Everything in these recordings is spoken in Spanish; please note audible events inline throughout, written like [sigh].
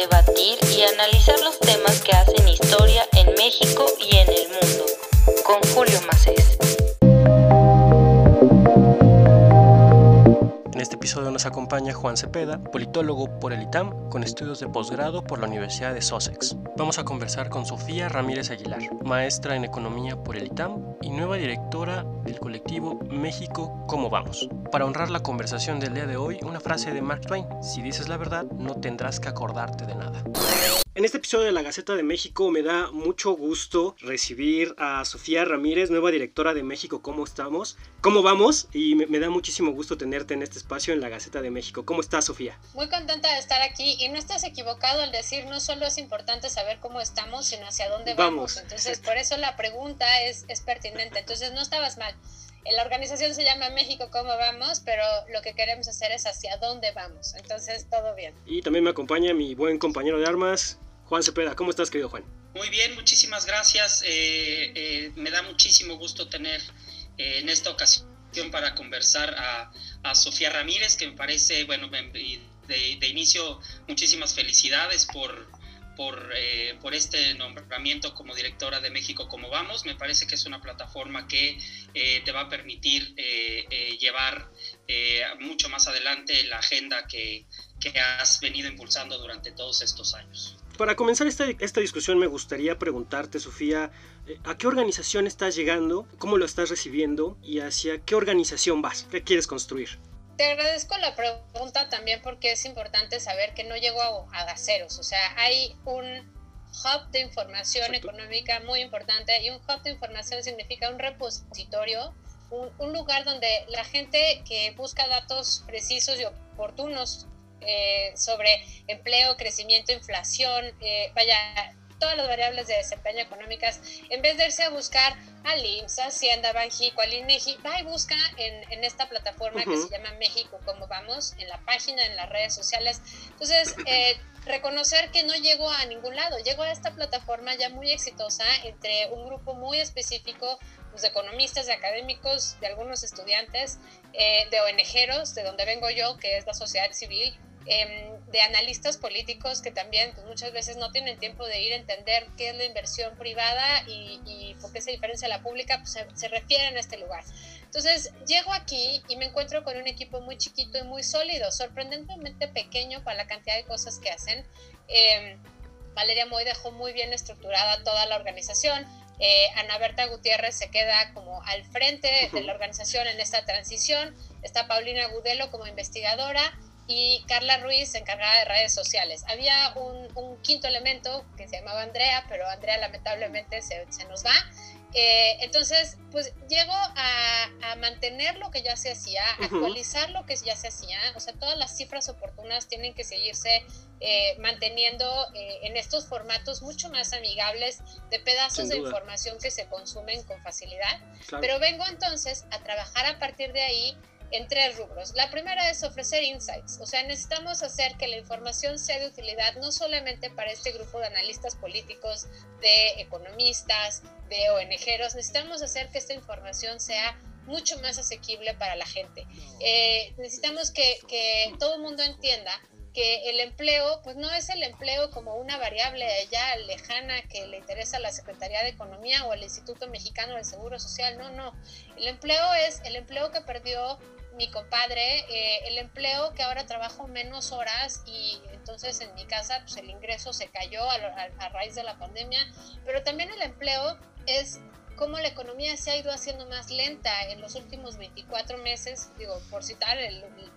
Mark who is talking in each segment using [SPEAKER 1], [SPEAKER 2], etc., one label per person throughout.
[SPEAKER 1] debatir y analizar los temas que hacen historia en México
[SPEAKER 2] Juan Cepeda, politólogo por el ITAM con estudios de posgrado por la Universidad de Sussex. Vamos a conversar con Sofía Ramírez Aguilar, maestra en economía por el ITAM y nueva directora del colectivo México ¿Cómo vamos? Para honrar la conversación del día de hoy, una frase de Mark Twain, si dices la verdad, no tendrás que acordarte de nada. En este episodio de la Gaceta de México me da mucho gusto recibir a Sofía Ramírez, nueva directora de México ¿Cómo estamos? ¿Cómo vamos? Y me, me, da muchísimo gusto tenerte en este espacio en la Gaceta de México. ¿Cómo estás, Sofía?
[SPEAKER 3] Muy contenta de estar aquí y no estás equivocado al decir no solo es importante saber cómo estamos, sino hacia dónde vamos. vamos. Entonces, por eso la pregunta es, es pertinente. Entonces, no estabas mal. La organización se llama México ¿Cómo vamos? Pero lo que queremos hacer es hacia dónde vamos. Entonces, todo bien.
[SPEAKER 2] Y también me acompaña mi buen compañero de armas, Juan Cepeda. ¿Cómo estás, querido Juan?
[SPEAKER 4] Muy bien, muchísimas gracias. Eh, eh, me da muchísimo gusto tener eh, en esta ocasión para conversar a, Sofía Ramírez, que me parece, bueno, de, inicio, muchísimas felicidades por eh, por, este nombramiento como directora de México como vamos. Me parece que es una plataforma que te va a permitir llevar mucho más adelante la agenda que, que, has venido impulsando durante todos estos años.
[SPEAKER 2] Para comenzar esta, esta discusión me gustaría preguntarte, Sofía, ¿a qué organización estás llegando? ¿Cómo lo estás recibiendo? ¿Y hacia qué organización vas? ¿Qué quieres construir?
[SPEAKER 3] te agradezco la pregunta también porque es importante saber que no llego a, a ceros. O sea, hay un hub de información económica muy importante y un hub de información significa un repositorio, un, lugar donde la gente que busca datos precisos y oportunos eh, sobre empleo, crecimiento, inflación, eh, vaya, todas las variables de desempeño económicas, en vez de irse a buscar al IMSS, Hacienda, Banjico, al INEGI, va y busca en, en esta plataforma que se llama México, como vamos, en la página, en las redes sociales. Entonces, eh, reconocer que no llego a ningún lado, llego a esta plataforma ya muy exitosa entre un grupo muy específico pues, de economistas, de académicos, de algunos estudiantes, eh, de ONGeros, de donde vengo yo, que es la sociedad civil, Em, de analistas políticos que también pues, muchas veces no tienen tiempo de ir a entender qué es la inversión privada y, por qué se diferencia la pública, pues se, refieren a este lugar. Entonces llego aquí y me encuentro con un equipo muy chiquito y muy sólido, sorprendentemente pequeño para la cantidad de cosas que hacen. Em, Valeria Moy dejó muy bien estructurada toda la organización. Eh, Ana Berta Gutiérrez se queda como al frente de la organización en esta transición. Está Paulina Gudelo como investigadora y Carla Ruiz encargada de redes sociales. Había un, quinto elemento que se llamaba Andrea, pero Andrea lamentablemente se, nos va. Eh, entonces, pues llego a, mantener lo que ya se hacía, actualizar lo que ya se hacía, o sea, todas las cifras oportunas tienen que seguirse eh, manteniendo eh, en estos formatos mucho más amigables de pedazos de información que se consumen con facilidad. Pero vengo entonces a trabajar a partir de ahí en tres rubros. La primera es ofrecer insights, o sea, necesitamos hacer que la información sea de utilidad no solamente para este grupo de analistas políticos, de economistas, de ONGeros, necesitamos hacer que esta información sea mucho más asequible para la gente. Eh, necesitamos que, que todo el mundo entienda que el empleo, pues no es el empleo como una variable ya lejana que le interesa a la Secretaría de Economía o al Instituto Mexicano del Seguro Social, no, no. El empleo es el empleo que perdió mi compadre, eh, el empleo que ahora trabajo menos horas y entonces en mi casa pues el ingreso se cayó a, a, raíz de la pandemia, pero también el empleo es cómo la economía se ha ido haciendo más lenta en los últimos 24 meses, digo, por citar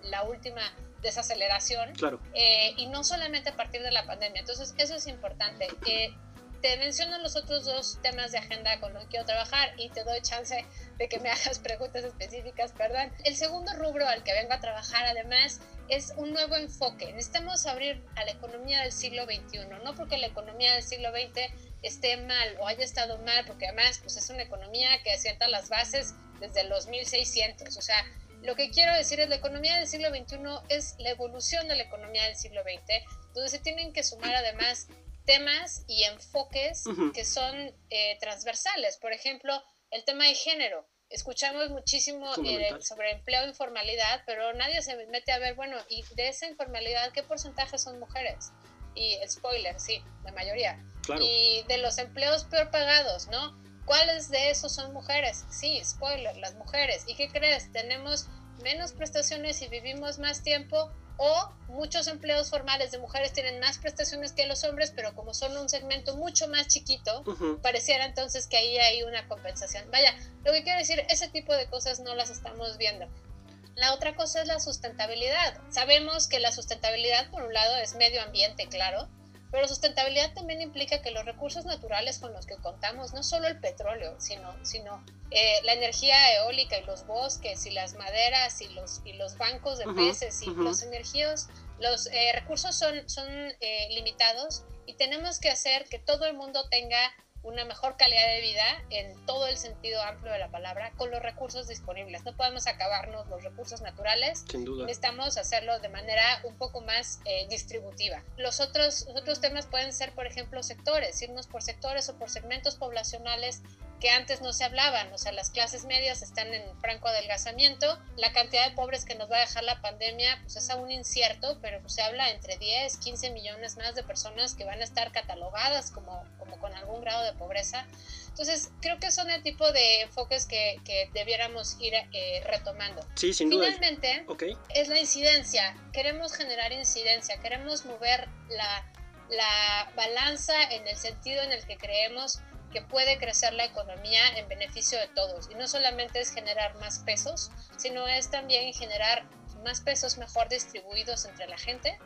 [SPEAKER 3] la última desaceleración,
[SPEAKER 2] claro.
[SPEAKER 3] eh, y no solamente a partir de la pandemia. Entonces, eso es importante. Eh, te menciono los otros dos temas de agenda con los que quiero trabajar y te doy chance de que me [laughs] hagas preguntas específicas, perdón. El segundo rubro al que vengo a trabajar además es un nuevo enfoque. Necesitamos abrir a la economía del siglo XXI, no porque la economía del siglo XX esté mal o haya estado mal, porque además pues, es una economía que asienta las bases desde los 1600. O sea, lo que quiero decir es la economía del siglo XXI es la evolución de la economía del siglo XX, donde se tienen que sumar además temas y enfoques que son eh, transversales. Por ejemplo, el tema de género. Escuchamos muchísimo eh, sobre empleo e informalidad, pero nadie se mete a ver, bueno, y de esa informalidad, ¿qué porcentaje son mujeres? Y spoiler, sí, la mayoría.
[SPEAKER 2] Claro.
[SPEAKER 3] Y de los empleos peor pagados, ¿no? ¿Cuáles de esos son mujeres? Sí, spoiler, las mujeres. ¿Y qué crees? Tenemos menos prestaciones y vivimos más tiempo o muchos empleos formales de mujeres tienen más prestaciones que los hombres, pero como son un segmento mucho más chiquito, pareciera entonces que ahí hay una compensación. Vaya, lo que quiero decir, ese tipo de cosas no las estamos viendo. La otra cosa es la sustentabilidad. Sabemos que la sustentabilidad, por un lado, es medio ambiente, claro, pero sustentabilidad también implica que los recursos naturales con los que contamos, no solo el petróleo, sino, sino eh, la energía eólica y los bosques y las maderas y los, y los bancos de peces y los energías, los eh, recursos son, son eh, limitados y tenemos que hacer que todo el mundo tenga una mejor calidad de vida en todo el sentido amplio de la palabra con los recursos disponibles. No podemos acabarnos los recursos naturales.
[SPEAKER 2] Sin duda.
[SPEAKER 3] Necesitamos hacerlo de manera un poco más eh, distributiva. Los otros, los otros temas pueden ser, por ejemplo, sectores, irnos por sectores o por segmentos poblacionales que antes no se hablaban, o sea, las clases medias están en franco adelgazamiento, la cantidad de pobres que nos va a dejar la pandemia pues es aún incierto, pero pues, se habla entre 10, 15 millones más de personas que van a estar catalogadas como, como con algún grado de pobreza. Entonces, creo que son el tipo de enfoques que, que debiéramos ir eh, retomando.
[SPEAKER 2] Sí, sin duda.
[SPEAKER 3] Finalmente,
[SPEAKER 2] Okay.
[SPEAKER 3] es la incidencia. Queremos generar incidencia, queremos mover la, la balanza en el sentido en el que creemos que puede crecer la economía en beneficio de todos. Y no solamente es generar más pesos, sino es también generar más pesos mejor distribuidos entre la gente.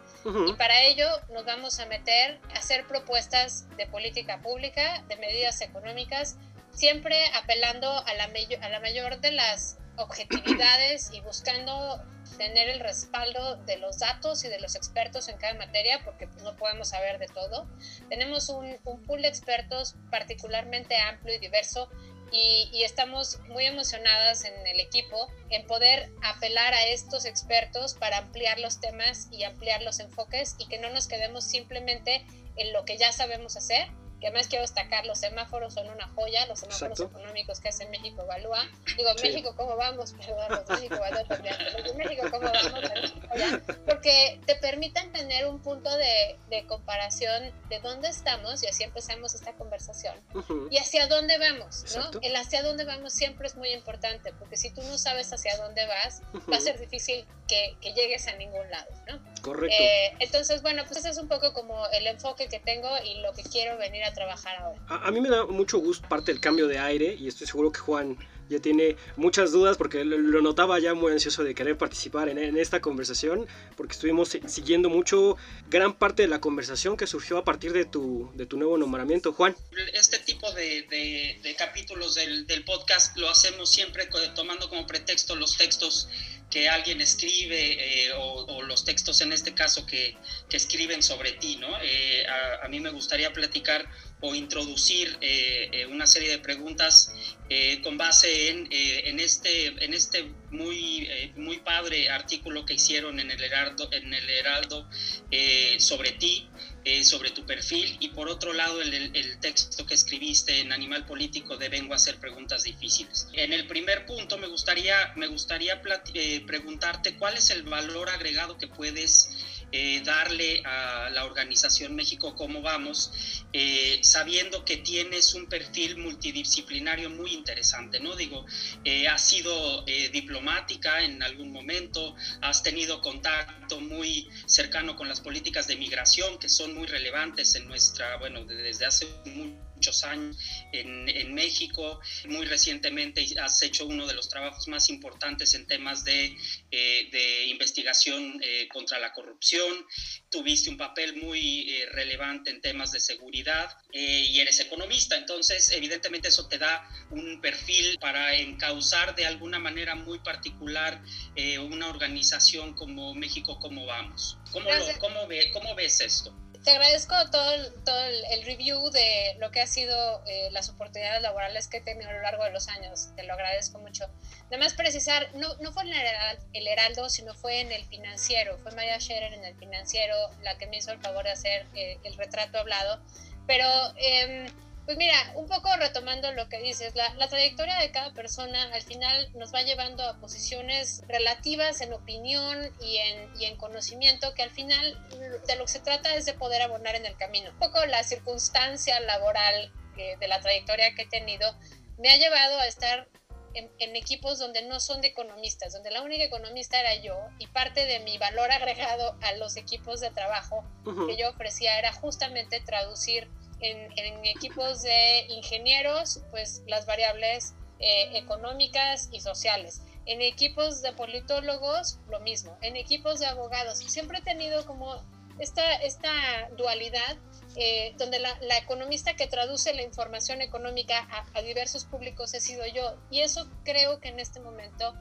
[SPEAKER 3] Y para ello nos vamos a meter a hacer propuestas de política pública, de medidas económicas, siempre apelando a la, a la mayor de las objetividades y buscando tener el respaldo de los datos y de los expertos en cada materia, porque pues, no podemos saber de todo. Tenemos un, un pool de expertos particularmente amplio y diverso y, y, estamos muy emocionadas en el equipo en poder apelar a estos expertos para ampliar los temas y ampliar los enfoques y que no nos quedemos simplemente en lo que ya sabemos hacer, que además quiero destacar, los semáforos son una joya, los semáforos
[SPEAKER 2] Exacto.
[SPEAKER 3] económicos que hace México Evalúa. Digo,
[SPEAKER 2] Sí.
[SPEAKER 3] México, ¿cómo vamos? Perdón, los México Evalúa también. Los México, ¿cómo vamos? Porque te permiten tener un punto de, de comparación de dónde estamos, y así empezamos esta conversación,
[SPEAKER 2] Ujú.
[SPEAKER 3] y hacia dónde vamos, ¿no?
[SPEAKER 2] Exacto.
[SPEAKER 3] El hacia dónde vamos siempre es muy importante, porque si tú no sabes hacia dónde vas, va a ser difícil que, que llegues a ningún lado, ¿no?
[SPEAKER 2] Correcto.
[SPEAKER 3] Eh, entonces, bueno, pues ese es un poco como el enfoque que tengo y lo que quiero venir a trabajar ahora.
[SPEAKER 2] A, a mí me da mucho gusto parte del cambio de aire y estoy seguro que Juan ya tiene muchas dudas porque lo, lo notaba ya muy ansioso de querer participar en, en esta conversación porque estuvimos si- siguiendo mucho gran parte de la conversación que surgió a partir de tu, de tu nuevo nombramiento. Juan,
[SPEAKER 4] Este tipo de, de- de capítulos del, del podcast lo hacemos siempre tomando como pretexto los textos que alguien escribe eh, o, los textos en este caso que, que escriben sobre ti, ¿no? Eh, a, mí me gustaría platicar o introducir eh, una serie de preguntas con base en, en este, en este muy, muy padre artículo que hicieron en el Heraldo, en el Heraldo sobre ti, eh, sobre tu perfil, y por otro lado el, texto que escribiste en Animal Político de Vengo a hacer preguntas difíciles. En el primer punto me gustaría, me gustaría eh, preguntarte cuál es el valor agregado que puedes eh, darle a la organización México Cómo Vamos, eh, sabiendo que tienes un perfil multidisciplinario muy interesante, ¿no? Digo, eh, has sido eh, diplomática en algún momento, has tenido contacto muy cercano con las políticas de migración que son muy relevantes en nuestra, bueno, de- desde hace muchos años en, en México. Muy recientemente has hecho uno de los trabajos más importantes en temas de, eh, de investigación eh, contra la corrupción. Tuviste un papel muy eh, relevante en temas de seguridad eh, y eres economista. Entonces, evidentemente eso te da un perfil para encauzar de alguna manera muy particular eh, una organización como México, ¿cómo vamos? ¿Cómo, lo- cómo, ve- cómo ves esto?
[SPEAKER 3] Te agradezco todo el, todo el, el review de lo que ha sido eh, las oportunidades laborales que he tenido a lo largo de los años. Te lo agradezco mucho. Además, precisar, no, no fue en el Heraldo, sino fue en el financiero. Fue Maya Scherer en el financiero la que me hizo el favor de hacer eh, el retrato hablado. Pero em, Pues mira, un poco retomando lo que dices, la, la, trayectoria de cada persona al final nos va llevando a posiciones relativas en opinión y en, y en conocimiento que al final de lo que se trata es de poder abonar en el camino. Un poco la circunstancia laboral de la trayectoria que he tenido me ha llevado a estar en, equipos donde no son de economistas, donde la única economista era yo y parte de mi valor agregado a los equipos de trabajo que yo ofrecía era justamente traducir en, equipos de ingenieros pues las variables eh, económicas y sociales. En equipos de politólogos, lo mismo. En equipos de abogados. Siempre he tenido como esta, esta dualidad eh, donde la, economista que traduce la información económica a, diversos públicos he sido yo. Y eso creo que en este momento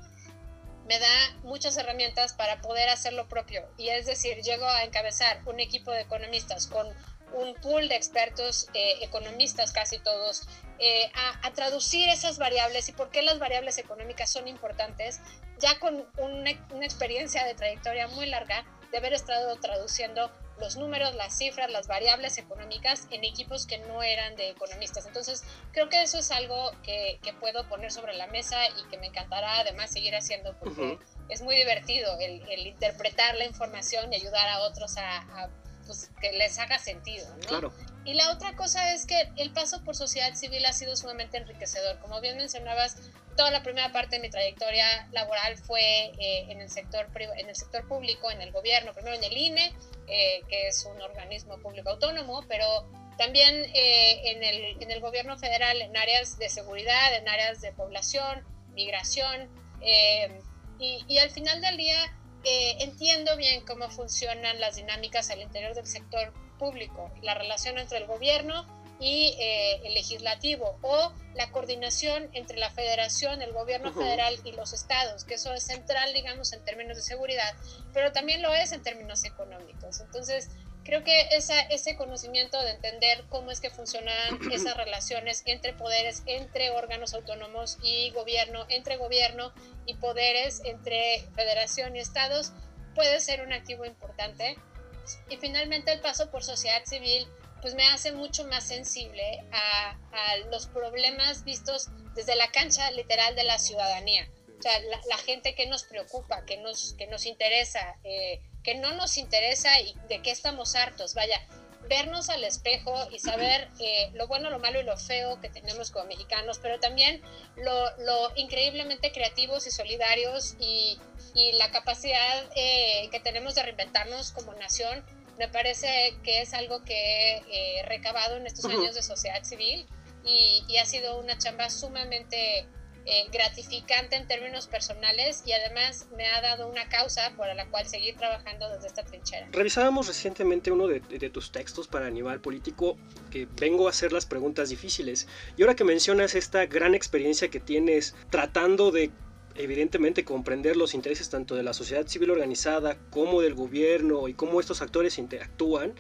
[SPEAKER 3] me da muchas herramientas para poder hacer lo propio. Y es decir, llego a encabezar un equipo de economistas con un pool de expertos eh, economistas, casi todos, eh, a, traducir esas variables y por qué las variables económicas son importantes, ya con una, una experiencia de trayectoria muy larga de haber estado traduciendo los números, las cifras, las variables económicas en equipos que no eran de economistas. Entonces, creo que eso es algo que, que puedo poner sobre la mesa y que me encantará además seguir haciendo porque es muy divertido el, el, interpretar la información y ayudar a otros a, a pues, que les haga sentido. ¿no?
[SPEAKER 2] Claro.
[SPEAKER 3] Y la otra cosa es que el paso por sociedad civil ha sido sumamente enriquecedor. Como bien mencionabas, toda la primera parte de mi trayectoria laboral fue eh, en, el sector, en el sector público, en el gobierno, primero en el INE, eh, que es un organismo público autónomo, pero también eh, en, el, en, el, gobierno federal en áreas de seguridad, en áreas de población, migración, y, y, al final del día entiendo bien cómo funcionan las dinámicas al interior del sector público, la relación entre el gobierno y eh, el legislativo o la coordinación entre la federación, el gobierno federal y los estados, que eso es central, digamos, en términos de seguridad, pero también lo es en términos económicos. Entonces, creo que esa, ese conocimiento de entender cómo es que funcionan [clears throat] esas relaciones entre poderes, entre órganos autónomos y gobierno, entre gobierno y poderes, entre federación y estados, puede ser un activo importante y finalmente el paso por sociedad civil pues me hace mucho más sensible a, los problemas vistos desde la cancha literal de la ciudadanía. O sea, la, gente que nos preocupa, que nos, que nos interesa, eh, que no nos interesa y de qué estamos hartos. Vaya, vernos al espejo y saber [clears throat] eh, lo bueno, lo malo y lo feo que tenemos como mexicanos, pero también lo, lo increíblemente creativos y solidarios y, y la capacidad eh, que tenemos de reinventarnos como nación, me parece que es algo que he recabado en estos años de sociedad civil y, y ha sido una chamba sumamente eh, gratificante en términos personales y además me ha dado una causa por la cual seguir trabajando desde esta trinchera.
[SPEAKER 2] Revisábamos recientemente uno de, de, tus textos para Animal Político que vengo a hacer las preguntas difíciles y ahora que mencionas esta gran experiencia que tienes tratando de evidentemente comprender los intereses tanto de la sociedad civil organizada como del gobierno y cómo estos actores interactúan,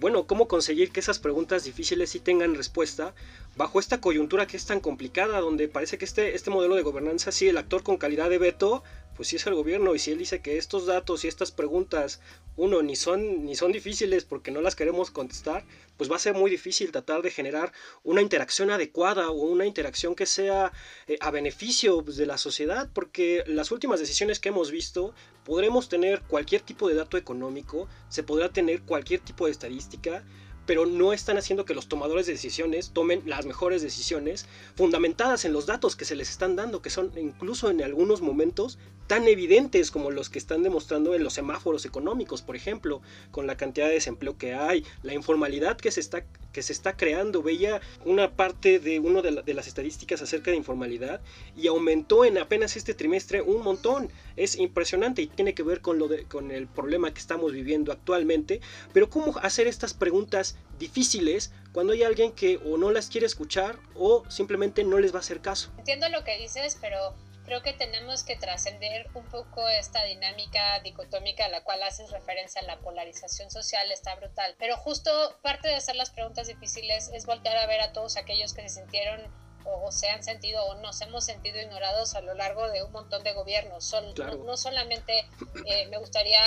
[SPEAKER 2] bueno, cómo conseguir que esas preguntas difíciles sí tengan respuesta bajo esta coyuntura que es tan complicada, donde parece que este, este modelo de gobernanza, sí, el actor con calidad de veto, pues sí es el gobierno, y si él dice que estos datos y estas preguntas, uno, ni son, ni son difíciles porque no las queremos contestar, pues va a ser muy difícil tratar de generar una interacción adecuada o una interacción que sea eh, a beneficio pues, de la sociedad, porque las últimas decisiones que hemos visto, podremos tener cualquier tipo de dato económico, se podrá tener cualquier tipo de estadística, pero no están haciendo que los tomadores de decisiones tomen las mejores decisiones fundamentadas en los datos que se les están dando, que son incluso en algunos momentos tan evidentes como los que están demostrando en los semáforos económicos, por ejemplo, con la cantidad de desempleo que hay, la informalidad que se está, que se está creando. Veía una parte de una de, de las estadísticas acerca de informalidad y aumentó en apenas este trimestre un montón. Es impresionante y tiene que ver con, lo de, con el problema que estamos viviendo actualmente. Pero ¿cómo hacer estas preguntas difíciles cuando hay alguien que o no las quiere escuchar o simplemente no les va a hacer caso.
[SPEAKER 3] Entiendo lo que dices, pero creo que tenemos que trascender un poco esta dinámica dicotómica a la cual haces referencia, la polarización social está brutal. Pero justo parte de hacer las preguntas difíciles es voltear a ver a todos aquellos que se sintieron o, se han sentido o nos hemos sentido ignorados a lo largo de un montón de gobiernos. Son, no, solamente eh, me gustaría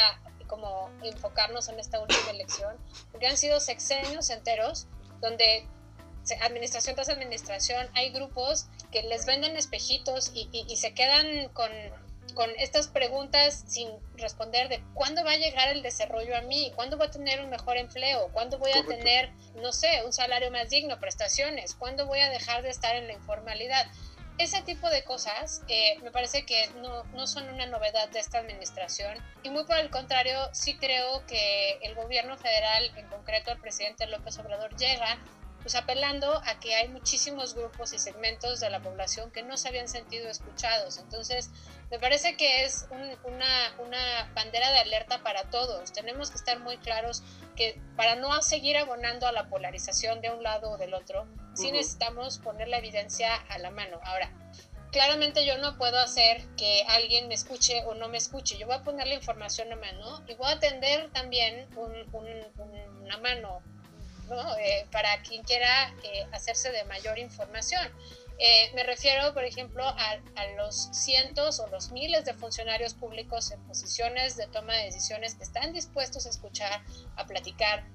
[SPEAKER 3] como enfocarnos en esta última elección, porque han sido sexenios enteros donde administración tras administración, hay grupos que les venden espejitos y, y se quedan con con estas preguntas sin responder de cuándo va a llegar el desarrollo a mí, cuándo voy a tener un mejor empleo, cuándo voy a tener, no sé, un salario más digno, prestaciones, cuándo voy a dejar de estar en la informalidad. Ese tipo de cosas eh, me parece que no, no son una novedad de esta administración y muy por el contrario, sí creo que el gobierno federal, en concreto el presidente López Obrador, llega pues apelando a que hay muchísimos grupos y segmentos de la población que no se habían sentido escuchados. Entonces, me parece que es una, una, bandera de alerta para todos. Tenemos que estar muy claros que para no seguir abonando a la polarización de un lado o del otro, sí necesitamos poner la evidencia a la mano. Ahora, claramente yo no puedo hacer que alguien me escuche o no me escuche. Yo voy a poner la información a mano y voy a atender también una mano eh, para quien quiera eh, hacerse de mayor información. Eh, me refiero, por ejemplo, a, los cientos o los miles de funcionarios públicos en posiciones de toma de decisiones que están dispuestos a escuchar, a platicar,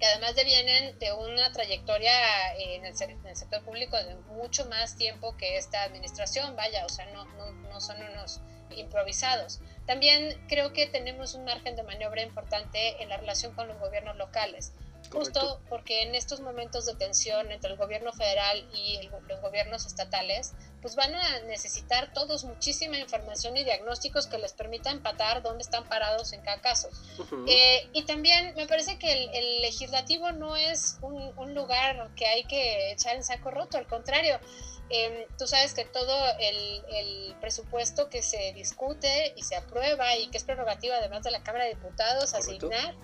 [SPEAKER 3] que además vienen de una trayectoria en el, sector público de mucho más tiempo que esta administración, vaya, o sea, no, no, no son unos improvisados. También creo que tenemos un margen de maniobra importante en la relación con los gobiernos locales justo porque en estos momentos de tensión entre el gobierno federal y los gobiernos estatales, pues van a necesitar todos muchísima información y diagnósticos que les permita empatar dónde están parados en cada caso. Eh, y también me parece que el, legislativo no es un, lugar que hay que echar en saco roto, al contrario. Em, tú sabes que todo el, el, presupuesto que se discute y se aprueba y que es prerrogativa además de la Cámara de Diputados asignar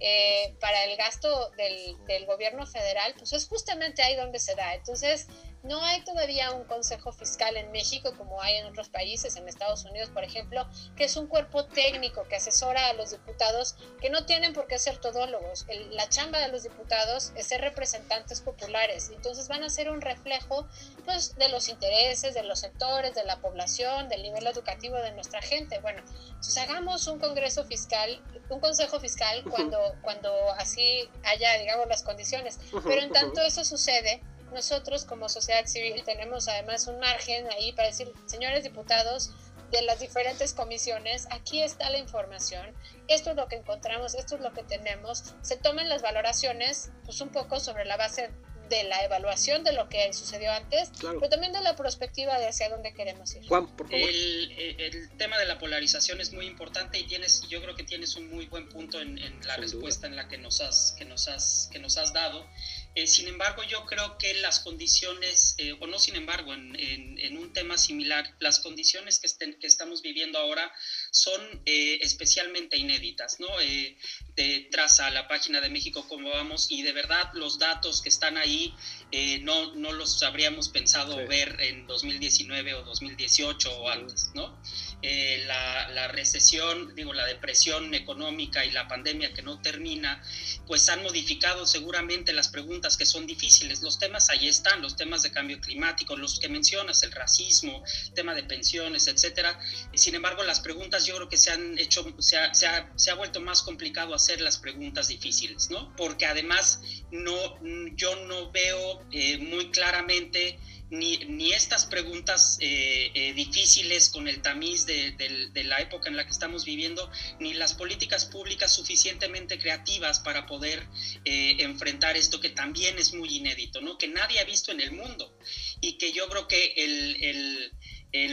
[SPEAKER 3] eh, para el gasto del, del, gobierno federal, pues es justamente ahí donde se da. Entonces, no hay todavía un consejo fiscal en México como hay en otros países, en Estados Unidos, por ejemplo, que es un cuerpo técnico que asesora a los diputados que no tienen por qué ser todólogos. la chamba de los diputados es ser representantes populares. Entonces van a ser un reflejo pues, de los intereses, de los sectores, de la población, del nivel educativo de nuestra gente. Bueno, entonces hagamos un congreso fiscal, un consejo fiscal cuando, cuando así haya, digamos, las condiciones. Pero en tanto eso sucede, nosotros como sociedad civil tenemos además un margen ahí para decir, señores diputados de las diferentes comisiones, aquí está la información, esto es lo que encontramos, esto es lo que tenemos, se toman las valoraciones pues un poco sobre la base de la evaluación de lo que sucedió antes, pero también de la perspectiva de hacia dónde queremos ir.
[SPEAKER 4] Juan, por favor. El, tema de la polarización es muy importante y tienes, yo creo que tienes un muy buen punto en, la respuesta en la que nos has, que nos has, que nos has dado. Eh, sin embargo, yo creo que las condiciones, eh, o no sin embargo, en, un tema similar, las condiciones que, que estamos viviendo ahora son eh, especialmente inéditas, ¿no? de, traza la página de México como vamos y de verdad los datos que están ahí no, no los habríamos pensado ver en 2019 o 2018 o antes, ¿no? Eh, la, recesión, digo, la depresión económica y la pandemia que no termina, pues han modificado seguramente las preguntas que son difíciles. Los temas ahí están, los temas de cambio climático, los que mencionas, el racismo, el tema de pensiones, etcétera. Sin embargo, las preguntas yo creo que se han hecho, se ha, se ha, se ha vuelto más complicado hacer las preguntas difíciles, ¿no? Porque además no, yo no veo eh, muy claramente ni, ni estas preguntas eh, eh, difíciles con el tamiz de, la época en la que estamos viviendo, ni las políticas públicas suficientemente creativas para poder eh, enfrentar esto que también es muy inédito, ¿no? que nadie ha visto en el mundo y que yo creo que el el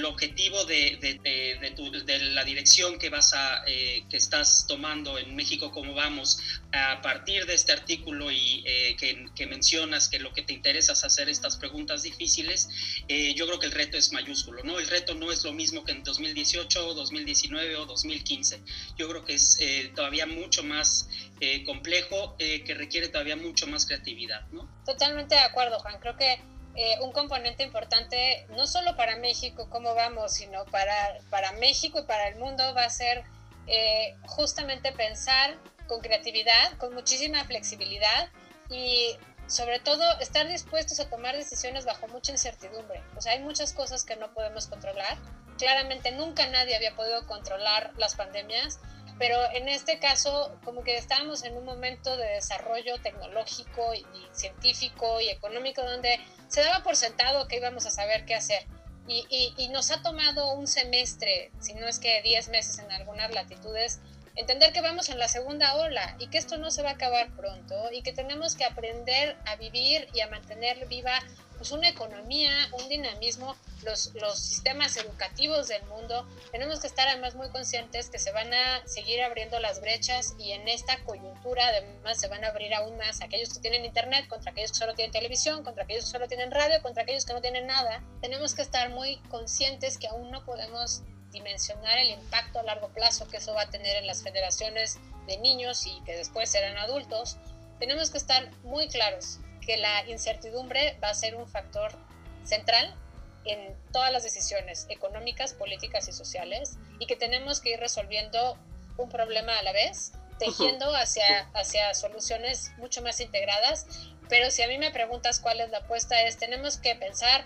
[SPEAKER 4] objetivo de, de, la dirección que vas a eh, que estás tomando en México como vamos a partir de este artículo y eh, que, mencionas que lo que te interesa es hacer estas preguntas difíciles eh, yo creo que el reto es mayúsculo no el reto no es lo mismo que en 2018 2019 o 2015 yo creo que es todavía mucho más complejo que requiere todavía mucho más creatividad no
[SPEAKER 3] totalmente de acuerdo Juan. Creo que eh, un componente importante, no solo para México, cómo vamos, sino para, para México y para el mundo, va a ser eh, justamente pensar con creatividad, con muchísima flexibilidad y sobre todo estar dispuestos a tomar decisiones bajo mucha incertidumbre. Pues hay muchas cosas que no podemos controlar. Claramente nunca nadie había podido controlar las pandemias pero en este caso como que estábamos en un momento de desarrollo tecnológico y, científico y económico donde se daba por sentado que íbamos a saber qué hacer. Y, y, nos ha tomado un semestre, si no es que 10 meses en algunas latitudes, entender que vamos en la segunda ola y que esto no se va a acabar pronto y que tenemos que aprender a vivir y a mantener viva pues una economía, un dinamismo, los, los sistemas educativos del mundo. Tenemos que estar además muy conscientes que se van a seguir abriendo las brechas y en esta coyuntura además se van a abrir aún más aquellos que tienen internet contra aquellos que solo tienen televisión, contra aquellos que solo tienen radio, contra aquellos que no tienen nada. Tenemos que estar muy conscientes que aún no podemos dimensionar el impacto a largo plazo que eso va a tener en las federaciones de niños y que después serán adultos. Tenemos que estar muy claros que la incertidumbre va a ser un factor central en todas las decisiones económicas, políticas y sociales y que tenemos que ir resolviendo un problema a la vez, tejiendo hacia, hacia soluciones mucho más integradas. Pero si a mí me preguntas cuál es la apuesta, es tenemos que pensar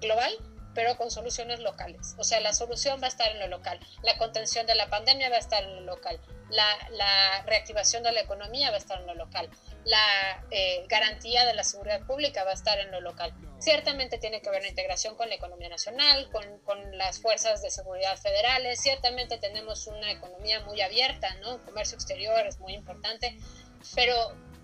[SPEAKER 3] global, pero con soluciones locales. O sea, la solución va a estar en lo local, la contención de la pandemia va a estar en lo local, la, la reactivación de la economía va a estar en lo local, la eh, garantía de la seguridad pública va a estar en lo local. Ciertamente tiene que haber una integración con la economía nacional, con, con, las fuerzas de seguridad federales, ciertamente tenemos una economía muy abierta, ¿no? comercio exterior es muy importante, pero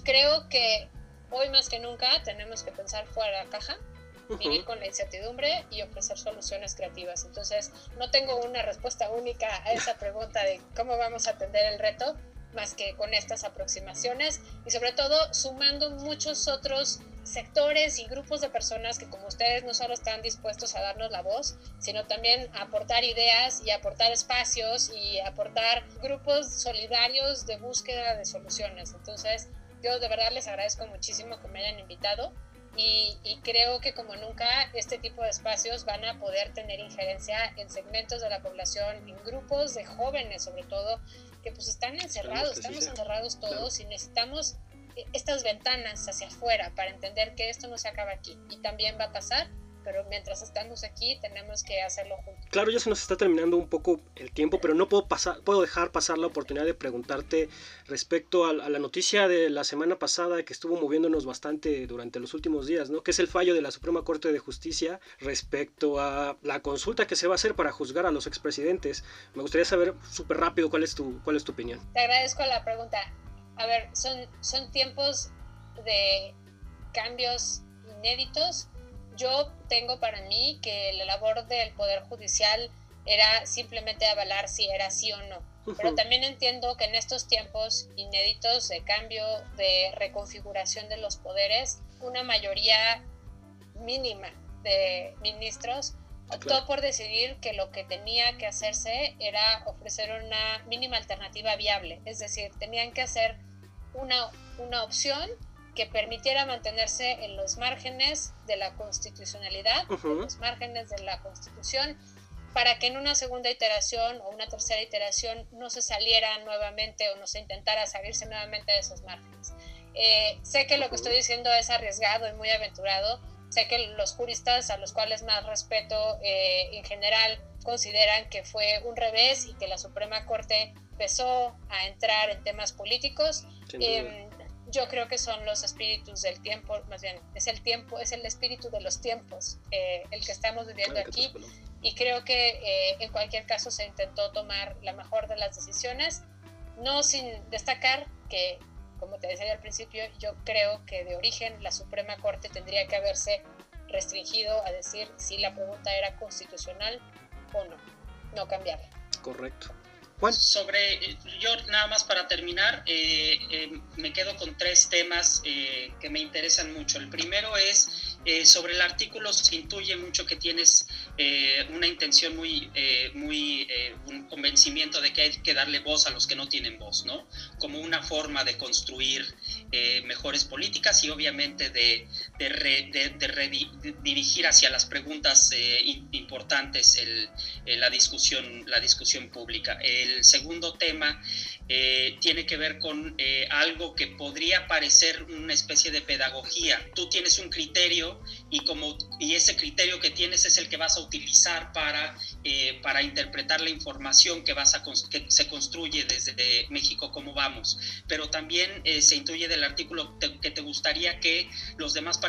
[SPEAKER 3] creo que hoy más que nunca tenemos que pensar fuera de la caja, vivir con la incertidumbre y ofrecer soluciones creativas. Entonces, no tengo una respuesta única a esa pregunta de cómo vamos a atender el reto, más que con estas aproximaciones y sobre todo sumando muchos otros sectores y grupos de personas que como ustedes no solo están dispuestos a darnos la voz, sino también a aportar ideas y aportar espacios y aportar grupos solidarios de búsqueda de soluciones. Entonces, yo de verdad les agradezco muchísimo que me hayan invitado y, y, creo que como nunca este tipo de espacios van a poder tener injerencia en segmentos de la población, en grupos de jóvenes sobre todo, que pues están encerrados, estamos encerrados todos y necesitamos eh, estas ventanas hacia afuera para entender que esto no se acaba aquí y también va a pasar pero mientras estamos aquí tenemos que hacerlo juntos.
[SPEAKER 2] Claro, ya se nos está terminando un poco el tiempo, pero no puedo, pasar, puedo dejar pasar la oportunidad de preguntarte respecto a, la noticia de la semana pasada que estuvo moviéndonos bastante durante los últimos días, ¿no? que es el fallo de la Suprema Corte de Justicia respecto a la consulta que se va a hacer para juzgar a los expresidentes. Me gustaría saber súper rápido cuál es, tu, cuál es tu opinión.
[SPEAKER 3] Te agradezco la pregunta. A ver, son, son tiempos de cambios inéditos yo tengo para mí que la labor del Poder Judicial era simplemente avalar si era sí o no. Pero también entiendo que en estos tiempos inéditos de cambio, de reconfiguración de los poderes, una mayoría mínima de ministros ah, optó por decidir que lo que tenía que hacerse era ofrecer una mínima alternativa viable. Es decir, tenían que hacer una, una opción que permitiera mantenerse en los márgenes de la constitucionalidad, en los márgenes de la constitución, para que en una segunda iteración o una tercera iteración no se saliera nuevamente o no se intentara salirse nuevamente de esos márgenes. Eh, sé que lo que estoy diciendo es arriesgado y muy aventurado. Sé que los juristas a los cuales más respeto eh, en general consideran que fue un revés y que la Suprema Corte empezó a entrar en temas políticos yo creo que son los espíritus del tiempo, más bien, es el tiempo, es el espíritu de los tiempos eh, el que estamos viviendo aquí. Y creo que eh, en cualquier caso se intentó tomar la mejor de las decisiones, no sin destacar que, como te decía al principio, yo creo que de origen la Suprema Corte tendría que haberse restringido a decir si la pregunta era constitucional o no, no cambiarla.
[SPEAKER 2] Correcto.
[SPEAKER 4] Sobre, eh, yo nada más para terminar, eh, eh, me quedo con tres temas que me interesan mucho. El primero es sobre el artículo, se intuye mucho que tienes una intención muy, muy un convencimiento de que hay que darle voz a los que no tienen voz, ¿no? Como una forma de construir mejores políticas y obviamente de, de, redirigir hacia las preguntas eh, importantes el, la, discusión, la discusión pública. El segundo tema eh, tiene que ver con eh, algo que podría parecer una especie de pedagogía. Tú tienes un criterio y, como, y ese criterio que tienes es el que vas a utilizar para, eh, para interpretar la información que, vas a, que se construye desde México, cómo vamos. Pero también se intuye del artículo que te gustaría que los demás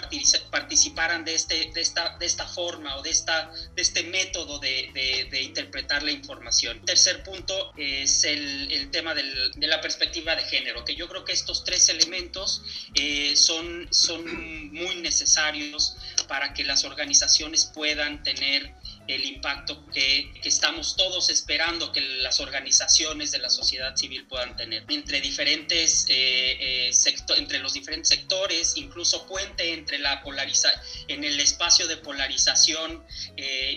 [SPEAKER 4] participaran de, este, de, esta, de esta forma o de, esta, de este método de, de, interpretar la información. Tercer punto es el, el tema de de la perspectiva de género, que yo creo que estos tres elementos eh, son, son muy necesarios para que las organizaciones puedan tener el impacto que, estamos todos esperando que las organizaciones de la sociedad civil puedan tener. Entre diferentes eh, eh, entre los diferentes sectores incluso puente entre la polariza en el espacio de polarización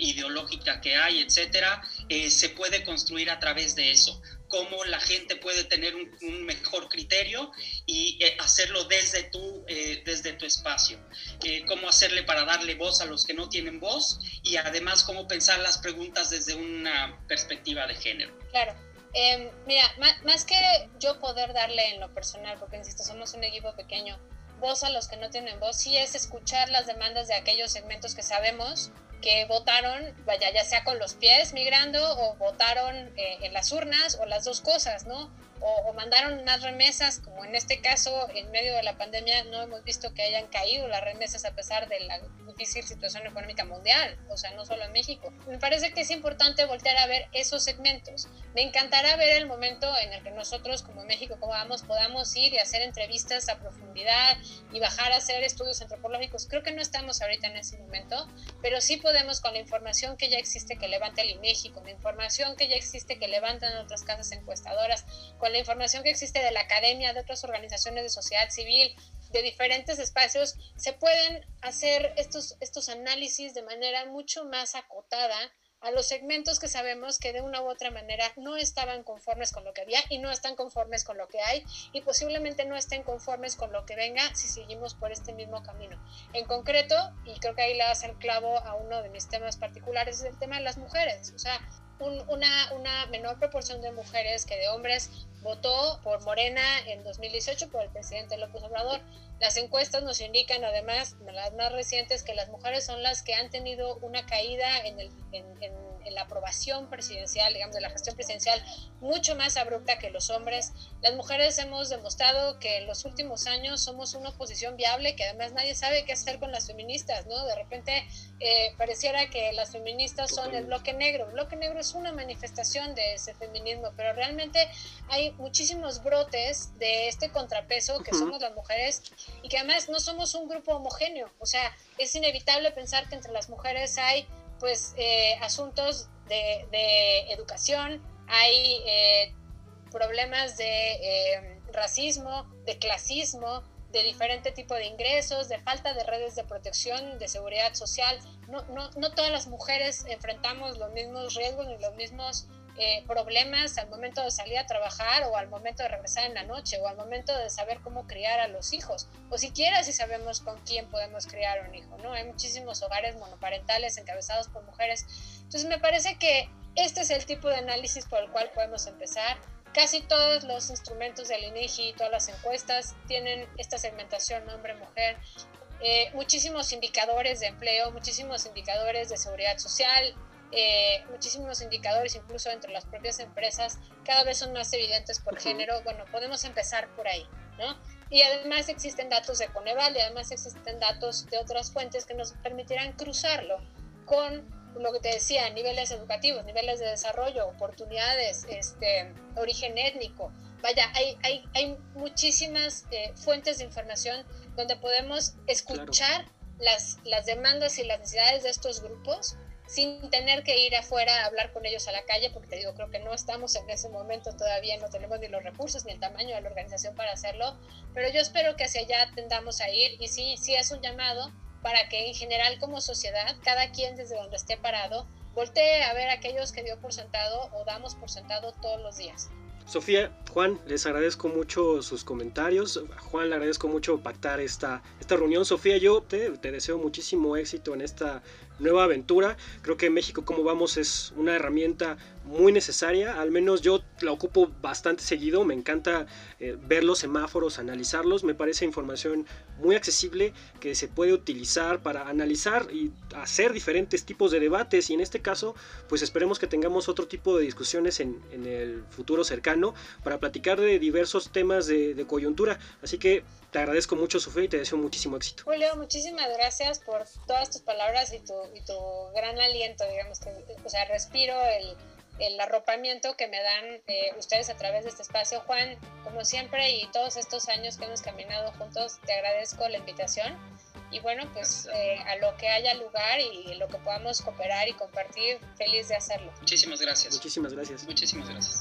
[SPEAKER 4] ideológica que hay etcétera se puede construir a través de eso cómo la gente puede tener un, mejor criterio y eh, hacerlo desde tu, eh, desde tu espacio. Eh, cómo hacerle para darle voz a los que no tienen voz y además cómo pensar las preguntas desde una perspectiva de género.
[SPEAKER 3] Claro. Em, mira, más, que yo poder darle en lo personal, porque insisto, somos un equipo pequeño, voz a los que no tienen voz, sí es escuchar las demandas de aquellos segmentos que sabemos que votaron, vaya, ya sea con los pies migrando o votaron eh, en las urnas o las dos cosas, ¿no? O, mandaron más remesas, como en este caso, en medio de la pandemia, no hemos visto que hayan caído las remesas a pesar de la difícil situación económica mundial, o sea, no solo en México. Me parece que es importante voltear a ver esos segmentos. Me encantará ver el momento en el que nosotros, como México, como vamos, podamos ir y hacer entrevistas a profundidad y bajar a hacer estudios antropológicos. Creo que no estamos ahorita en ese momento, pero sí podemos con la información que ya existe que levanta el INEGI, con la información que ya existe que levantan otras casas encuestadoras, con la información que existe de la academia, de otras organizaciones de sociedad civil, de diferentes espacios, se pueden hacer estos, estos análisis de manera mucho más acotada a los segmentos que sabemos que de una u otra manera no estaban conformes con lo que había y no están conformes con lo que hay y posiblemente no estén conformes con lo que venga si seguimos por este mismo camino. En concreto, y creo que ahí le das el clavo a uno de mis temas particulares, es el tema de las mujeres. O sea, una, una menor proporción de mujeres que de hombres votó por Morena en 2018 por el presidente López Obrador. Las encuestas nos indican además, las más recientes, que las mujeres son las que han tenido una caída en, el, en, la aprobación presidencial, digamos, de la gestión presidencial, mucho más abrupta que los hombres. Las mujeres hemos demostrado que en los últimos años somos una oposición viable, que además nadie sabe qué hacer con las feministas, ¿no? De repente eh, pareciera que las feministas son el bloque negro. El bloque negro es una manifestación de ese feminismo, pero realmente hay muchísimos brotes de este contrapeso que somos las mujeres y que además no somos un grupo homogéneo. O sea, es inevitable pensar que entre las mujeres hay pues eh, asuntos de, educación, hay eh, problemas de racismo, de clasismo, de diferente tipo de ingresos, de falta de redes de protección, de seguridad social. No, no, no todas las mujeres enfrentamos los mismos riesgos ni los mismos eh, problemas al momento de salir a trabajar o al momento de regresar en la noche o al momento de saber cómo criar a los hijos o siquiera si sabemos con quién podemos criar un hijo, ¿no? Hay muchísimos hogares monoparentales encabezados por mujeres. Entonces me parece que este es el tipo de análisis por el cual podemos empezar Casi todos los instrumentos del INEGI, todas las encuestas tienen esta segmentación hombre-mujer. Eh, muchísimos indicadores de empleo, muchísimos indicadores de seguridad social, eh, muchísimos indicadores incluso entre las propias empresas cada vez son más evidentes por género. Bueno, podemos empezar por ahí, ¿no? Y además existen datos de Coneval y además existen datos de otras fuentes que nos permitirán cruzarlo con lo que te decía, niveles educativos, niveles de desarrollo, oportunidades, este, origen étnico. Vaya, hay, hay, hay muchísimas eh, fuentes de información donde podemos escuchar las, las demandas y las necesidades de estos grupos sin tener que ir afuera a hablar con ellos a la calle, porque te digo, creo que no estamos en ese momento todavía, no tenemos ni los recursos ni el tamaño de la organización para hacerlo, pero yo espero que hacia allá tendamos a ir y sí, sí es un llamado para que en general como sociedad, cada quien desde donde esté parado, voltee a ver a aquellos que dio por sentado o damos por sentado todos los días.
[SPEAKER 2] Sofía, Juan, les agradezco mucho sus comentarios. Juan, le agradezco mucho pactar esta, esta reunión. Sofía, yo te, deseo muchísimo éxito en esta nueva aventura. Creo que México como vamos es una herramienta muy necesaria, al menos yo la ocupo bastante seguido, me encanta eh, ver los semáforos, analizarlos, me parece información muy accesible que se puede utilizar para analizar y hacer diferentes tipos de debates y en este caso pues esperemos que tengamos otro tipo de discusiones en, el futuro cercano para platicar de diversos temas de, de coyuntura, así que te agradezco mucho, Sofía, y te deseo muchísimo éxito.
[SPEAKER 3] Julio, muchísimas gracias por todas tus palabras y tu, y tu gran aliento, digamos que, o sea, respiro el, el arropamiento que me dan eh, ustedes a través de este espacio. Juan, como siempre, y todos estos años que hemos caminado juntos, te agradezco la invitación. Y bueno, pues eh, a lo que haya lugar y lo que podamos cooperar y compartir, feliz de hacerlo.
[SPEAKER 4] Muchísimas gracias.
[SPEAKER 2] Muchísimas gracias.
[SPEAKER 4] Muchísimas gracias.